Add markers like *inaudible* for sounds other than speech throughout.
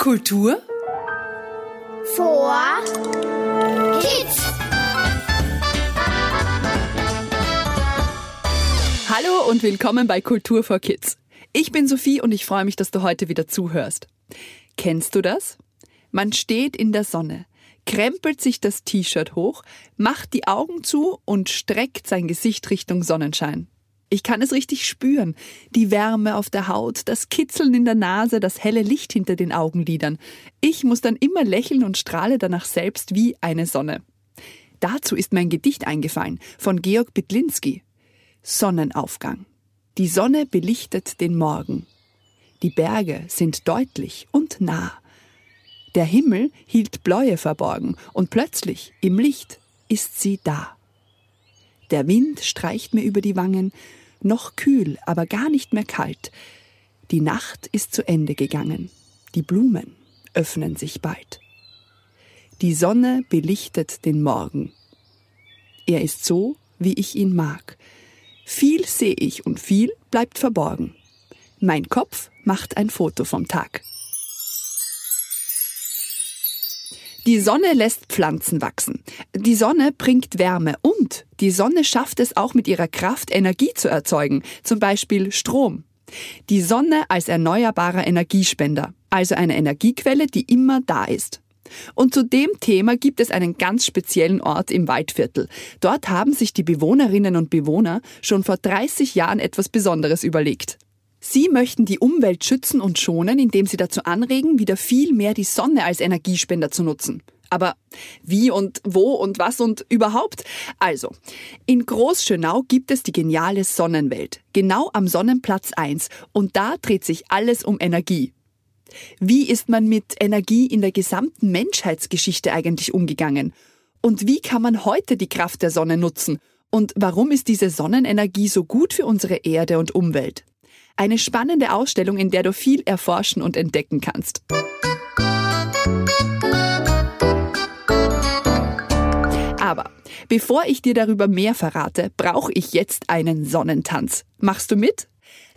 Kultur vor Kids. Hallo und willkommen bei Kultur for Kids. Ich bin Sophie und ich freue mich, dass du heute wieder zuhörst. Kennst du das? Man steht in der Sonne, krempelt sich das T-Shirt hoch, macht die Augen zu und streckt sein Gesicht Richtung Sonnenschein. Ich kann es richtig spüren. Die Wärme auf der Haut, das Kitzeln in der Nase, das helle Licht hinter den Augenlidern. Ich muss dann immer lächeln und strahle danach selbst wie eine Sonne. Dazu ist mein Gedicht eingefallen von Georg Bitlinski. Sonnenaufgang. Die Sonne belichtet den Morgen. Die Berge sind deutlich und nah. Der Himmel hielt Bläue verborgen und plötzlich im Licht ist sie da. Der Wind streicht mir über die Wangen, noch kühl, aber gar nicht mehr kalt. Die Nacht ist zu Ende gegangen. Die Blumen öffnen sich bald. Die Sonne belichtet den Morgen. Er ist so, wie ich ihn mag. Viel sehe ich und viel bleibt verborgen. Mein Kopf macht ein Foto vom Tag. Die Sonne lässt Pflanzen wachsen. Die Sonne bringt Wärme und die Sonne schafft es auch mit ihrer Kraft, Energie zu erzeugen, zum Beispiel Strom. Die Sonne als erneuerbarer Energiespender, also eine Energiequelle, die immer da ist. Und zu dem Thema gibt es einen ganz speziellen Ort im Waldviertel. Dort haben sich die Bewohnerinnen und Bewohner schon vor 30 Jahren etwas Besonderes überlegt. Sie möchten die Umwelt schützen und schonen, indem sie dazu anregen, wieder viel mehr die Sonne als Energiespender zu nutzen. Aber wie und wo und was und überhaupt? Also, in Großschönau gibt es die geniale Sonnenwelt, genau am Sonnenplatz 1, und da dreht sich alles um Energie. Wie ist man mit Energie in der gesamten Menschheitsgeschichte eigentlich umgegangen? Und wie kann man heute die Kraft der Sonne nutzen? Und warum ist diese Sonnenenergie so gut für unsere Erde und Umwelt? Eine spannende Ausstellung, in der du viel erforschen und entdecken kannst. Aber bevor ich dir darüber mehr verrate, brauche ich jetzt einen Sonnentanz. Machst du mit?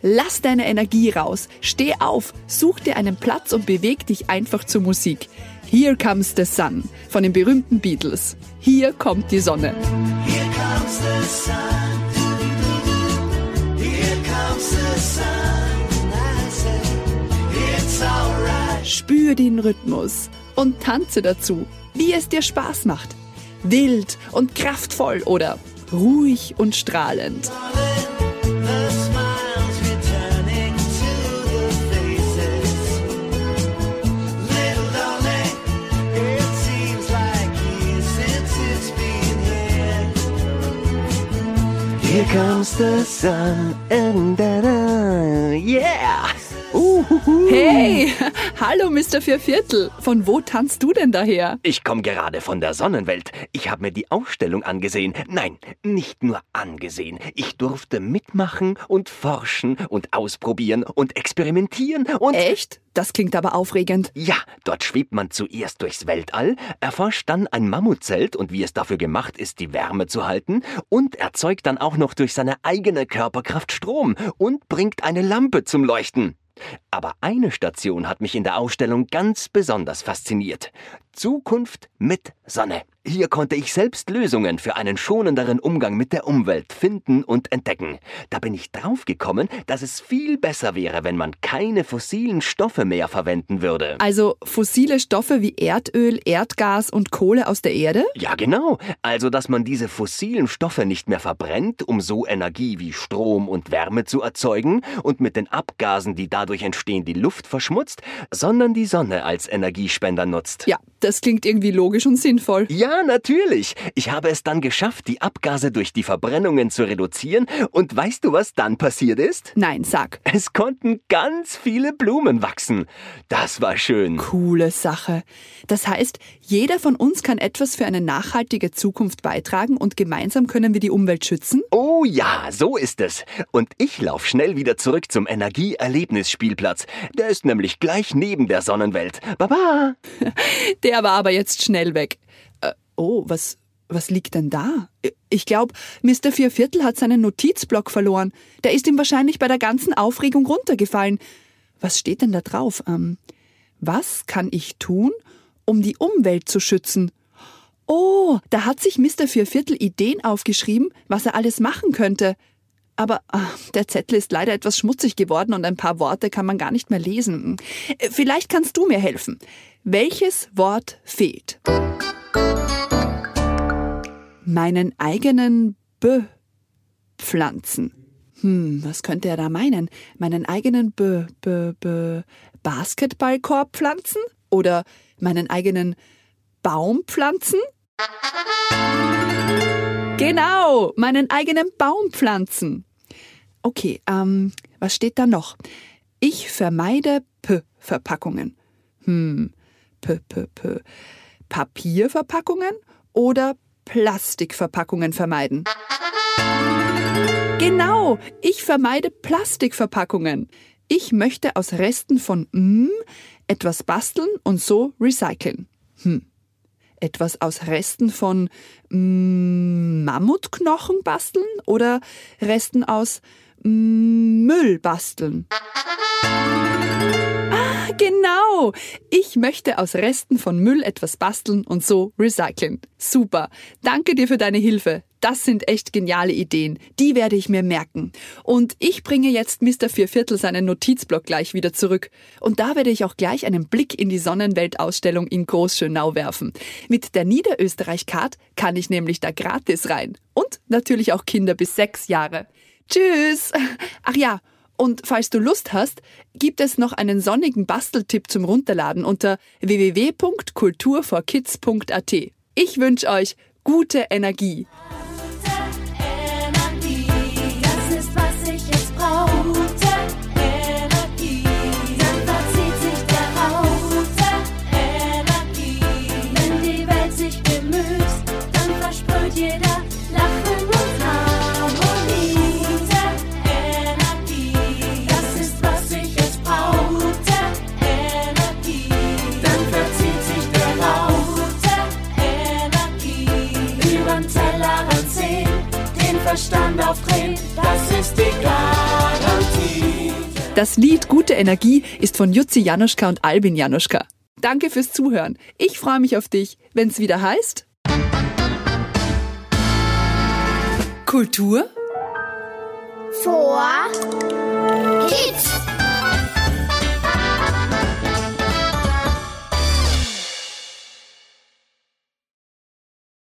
Lass deine Energie raus, steh auf, such dir einen Platz und beweg dich einfach zur Musik. Here Comes the Sun von den berühmten Beatles. Hier kommt die Sonne. Here comes the sun. Spür den Rhythmus und tanze dazu, wie es dir Spaß macht. Wild und kraftvoll oder ruhig und strahlend. Here comes the sun and da da, yeah! Uhuhu. Hey, *laughs* hallo Mr. Vierviertel. Von wo tanzt du denn daher? Ich komme gerade von der Sonnenwelt. Ich habe mir die Ausstellung angesehen. Nein, nicht nur angesehen. Ich durfte mitmachen und forschen und ausprobieren und experimentieren und... Echt? Das klingt aber aufregend. Ja, dort schwebt man zuerst durchs Weltall, erforscht dann ein Mammutzelt und wie es dafür gemacht ist, die Wärme zu halten und erzeugt dann auch noch durch seine eigene Körperkraft Strom und bringt eine Lampe zum Leuchten. Aber eine Station hat mich in der Ausstellung ganz besonders fasziniert. Zukunft mit Sonne. Hier konnte ich selbst Lösungen für einen schonenderen Umgang mit der Umwelt finden und entdecken. Da bin ich draufgekommen, dass es viel besser wäre, wenn man keine fossilen Stoffe mehr verwenden würde. Also fossile Stoffe wie Erdöl, Erdgas und Kohle aus der Erde? Ja, genau. Also, dass man diese fossilen Stoffe nicht mehr verbrennt, um so Energie wie Strom und Wärme zu erzeugen und mit den Abgasen, die dadurch entstehen, die Luft verschmutzt, sondern die Sonne als Energiespender nutzt. Ja, das klingt irgendwie logisch und sinnvoll. Ja, natürlich. Ich habe es dann geschafft, die Abgase durch die Verbrennungen zu reduzieren. Und weißt du, was dann passiert ist? Nein, sag. Es konnten ganz viele Blumen wachsen. Das war schön. Coole Sache. Das heißt, jeder von uns kann etwas für eine nachhaltige Zukunft beitragen und gemeinsam können wir die Umwelt schützen? Oh ja, so ist es. Und ich laufe schnell wieder zurück zum Energieerlebnisspielplatz. Der ist nämlich gleich neben der Sonnenwelt. Baba! *laughs* Der der war aber jetzt schnell weg. Äh, oh, was, was liegt denn da? Ich glaube, Mr. Vierviertel hat seinen Notizblock verloren. Der ist ihm wahrscheinlich bei der ganzen Aufregung runtergefallen. Was steht denn da drauf? Ähm, Was kann ich tun, um die Umwelt zu schützen? Oh, da hat sich Mr. Vierviertel Ideen aufgeschrieben, was er alles machen könnte. Aber ach, der Zettel ist leider etwas schmutzig geworden und ein paar Worte kann man gar nicht mehr lesen. Äh, vielleicht kannst du mir helfen. Welches Wort fehlt? Meinen eigenen B pflanzen. Hm, was könnte er da meinen? Meinen eigenen B B B Basketballkorb pflanzen? Oder meinen eigenen Baum pflanzen? Genau, meinen eigenen Baum pflanzen. Okay, ähm, was steht da noch? Ich vermeide P-Verpackungen. Hm, P, P, P. Papierverpackungen oder Plastikverpackungen vermeiden? Genau, ich vermeide Plastikverpackungen. Ich möchte aus Resten von M etwas basteln und so recyceln. Hm etwas aus Resten von mm, Mammutknochen basteln oder Resten aus mm, Müll basteln? Genau. Ich möchte aus Resten von Müll etwas basteln und so recyceln. Super. Danke dir für deine Hilfe. Das sind echt geniale Ideen. Die werde ich mir merken. Und ich bringe jetzt Mr. Vierviertel seinen Notizblock gleich wieder zurück. Und da werde ich auch gleich einen Blick in die Sonnenweltausstellung in Großschönau werfen. Mit der Niederösterreich-Card kann ich nämlich da gratis rein. Und natürlich auch Kinder bis sechs Jahre. Tschüss! Ach ja, und falls du Lust hast, gibt es noch einen sonnigen Basteltipp zum Runterladen unter www.kulturforkids.at. Ich wünsche euch gute Energie. Verstand aufdrehen, das ist die Garantie. Das Lied Gute Energie ist von Jutzi Januszka und Albin Januszka. Danke fürs Zuhören. Ich freue mich auf dich, wenn es wieder heißt. Kultur vor Hit.